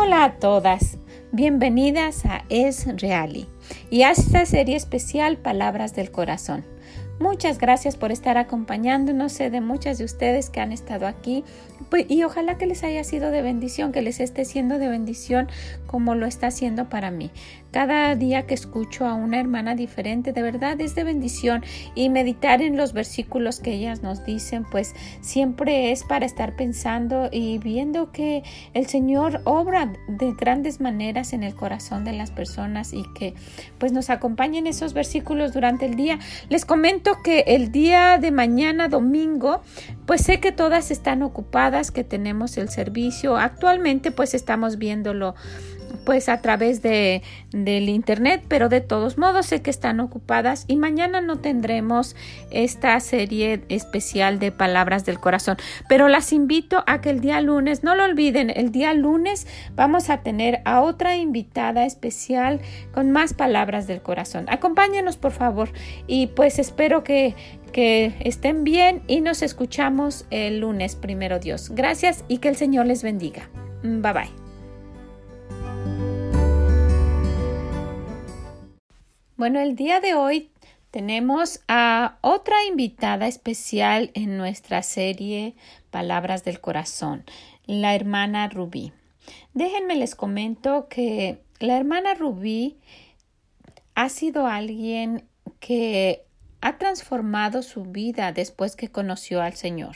Hola a todas, bienvenidas a Es Reali y a esta serie especial Palabras del Corazón. Muchas gracias por estar acompañándonos. Sé de muchas de ustedes que han estado aquí pues, y ojalá que les haya sido de bendición, que les esté siendo de bendición como lo está haciendo para mí. Cada día que escucho a una hermana diferente, de verdad es de bendición y meditar en los versículos que ellas nos dicen, pues siempre es para estar pensando y viendo que el Señor obra de grandes maneras en el corazón de las personas y que pues nos acompañen esos versículos durante el día. Les comento que el día de mañana, domingo, pues sé que todas están ocupadas, que tenemos el servicio. Actualmente pues estamos viéndolo pues a través de del internet, pero de todos modos sé que están ocupadas y mañana no tendremos esta serie especial de palabras del corazón, pero las invito a que el día lunes, no lo olviden, el día lunes vamos a tener a otra invitada especial con más palabras del corazón. Acompáñenos por favor y pues espero que que estén bien y nos escuchamos el lunes primero Dios. Gracias y que el Señor les bendiga. Bye bye. Bueno, el día de hoy tenemos a otra invitada especial en nuestra serie Palabras del Corazón, la hermana Rubí. Déjenme les comento que la hermana Rubí ha sido alguien que ha transformado su vida después que conoció al Señor.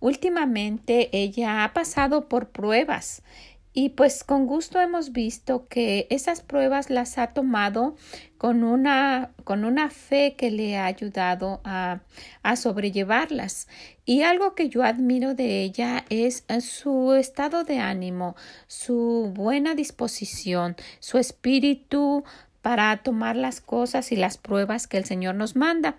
Últimamente ella ha pasado por pruebas y pues con gusto hemos visto que esas pruebas las ha tomado con una, con una fe que le ha ayudado a, a sobrellevarlas. Y algo que yo admiro de ella es su estado de ánimo, su buena disposición, su espíritu para tomar las cosas y las pruebas que el Señor nos manda.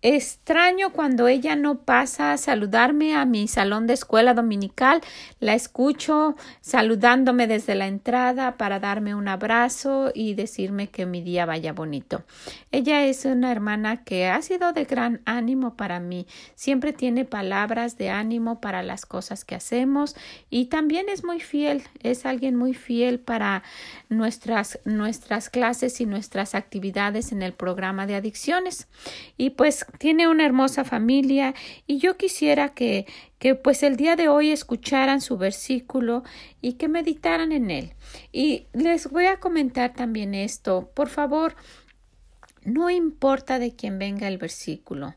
Extraño cuando ella no pasa a saludarme a mi salón de escuela dominical, la escucho saludándome desde la entrada para darme un abrazo y decirme que mi día vaya bonito. Ella es una hermana que ha sido de gran ánimo para mí, siempre tiene palabras de ánimo para las cosas que hacemos y también es muy fiel, es alguien muy fiel para nuestras, nuestras clases y nuestras actividades en el programa de adicciones. Y pues tiene una hermosa familia y yo quisiera que, que pues el día de hoy escucharan su versículo y que meditaran en él. Y les voy a comentar también esto. Por favor, no importa de quién venga el versículo.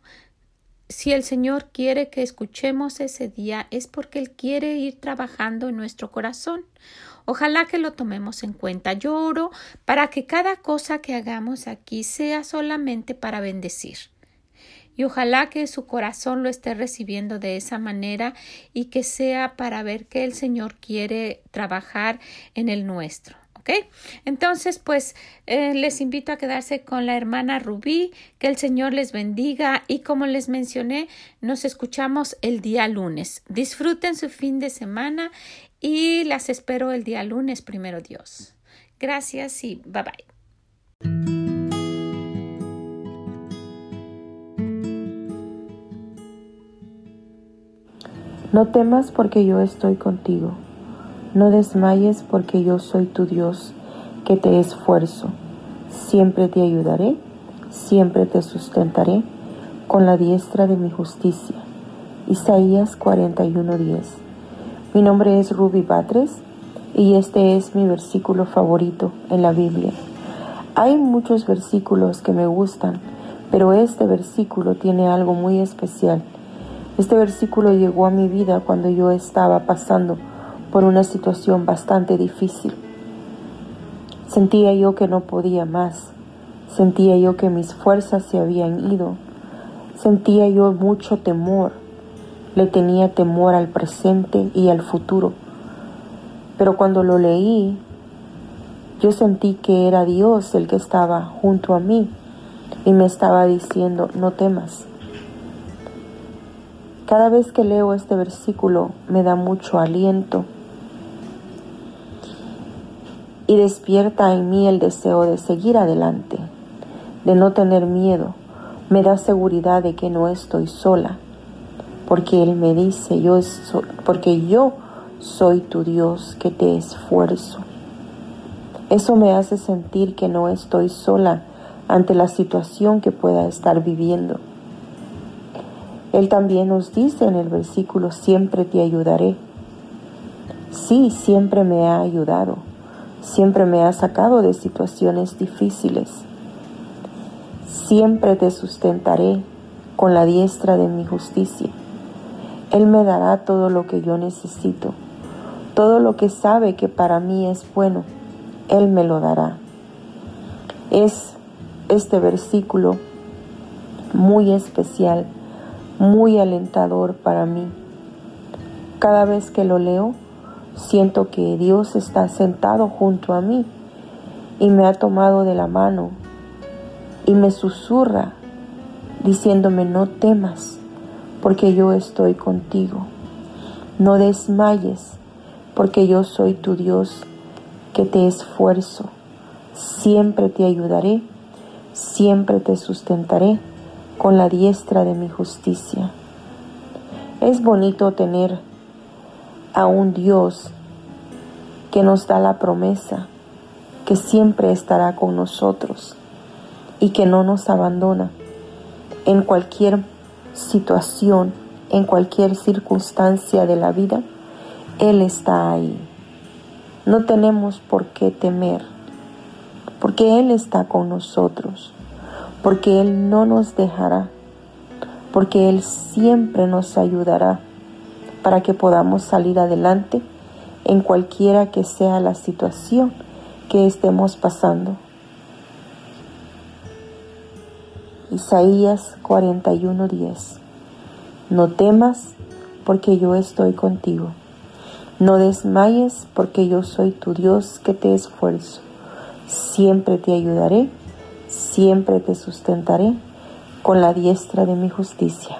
Si el Señor quiere que escuchemos ese día es porque Él quiere ir trabajando en nuestro corazón. Ojalá que lo tomemos en cuenta. Yo oro para que cada cosa que hagamos aquí sea solamente para bendecir y ojalá que su corazón lo esté recibiendo de esa manera y que sea para ver que el Señor quiere trabajar en el nuestro. ¿Ok? Entonces, pues eh, les invito a quedarse con la hermana Rubí, que el Señor les bendiga y como les mencioné, nos escuchamos el día lunes. Disfruten su fin de semana y las espero el día lunes, primero Dios. Gracias y bye bye. No temas porque yo estoy contigo. No desmayes porque yo soy tu Dios, que te esfuerzo. Siempre te ayudaré, siempre te sustentaré con la diestra de mi justicia. Isaías 41:10. Mi nombre es Ruby Batres y este es mi versículo favorito en la Biblia. Hay muchos versículos que me gustan, pero este versículo tiene algo muy especial este versículo llegó a mi vida cuando yo estaba pasando por una situación bastante difícil. Sentía yo que no podía más. Sentía yo que mis fuerzas se habían ido. Sentía yo mucho temor. Le tenía temor al presente y al futuro. Pero cuando lo leí, yo sentí que era Dios el que estaba junto a mí y me estaba diciendo, no temas, cada vez que leo este versículo me da mucho aliento y despierta en mí el deseo de seguir adelante, de no tener miedo. Me da seguridad de que no estoy sola, porque Él me dice, yo porque yo soy tu Dios que te esfuerzo. Eso me hace sentir que no estoy sola ante la situación que pueda estar viviendo. Él también nos dice en el versículo, siempre te ayudaré. Sí, siempre me ha ayudado, siempre me ha sacado de situaciones difíciles. Siempre te sustentaré con la diestra de mi justicia. Él me dará todo lo que yo necesito, todo lo que sabe que para mí es bueno, Él me lo dará. Es este versículo muy especial, muy alentador para mí. Cada vez que lo leo, siento que Dios está sentado junto a mí y me ha tomado de la mano y me susurra diciéndome no temas porque yo estoy contigo. No desmayes porque yo soy tu Dios que te esfuerzo. Siempre te ayudaré siempre te sustentaré con la diestra de mi justicia. Es bonito tener a un Dios que nos da la promesa que siempre estará con nosotros y que no nos abandona en cualquier situación, en cualquier circunstancia de la vida. Él está ahí. No tenemos por qué temer porque Él está con nosotros, porque Él no nos dejará, porque Él siempre nos ayudará para que podamos salir adelante en cualquiera que sea la situación que estemos pasando. Isaías 41:10 No temas porque yo estoy contigo. No desmayes porque yo soy tu Dios que te esfuerzo siempre te ayudaré, siempre te sustentaré con la diestra de mi justicia.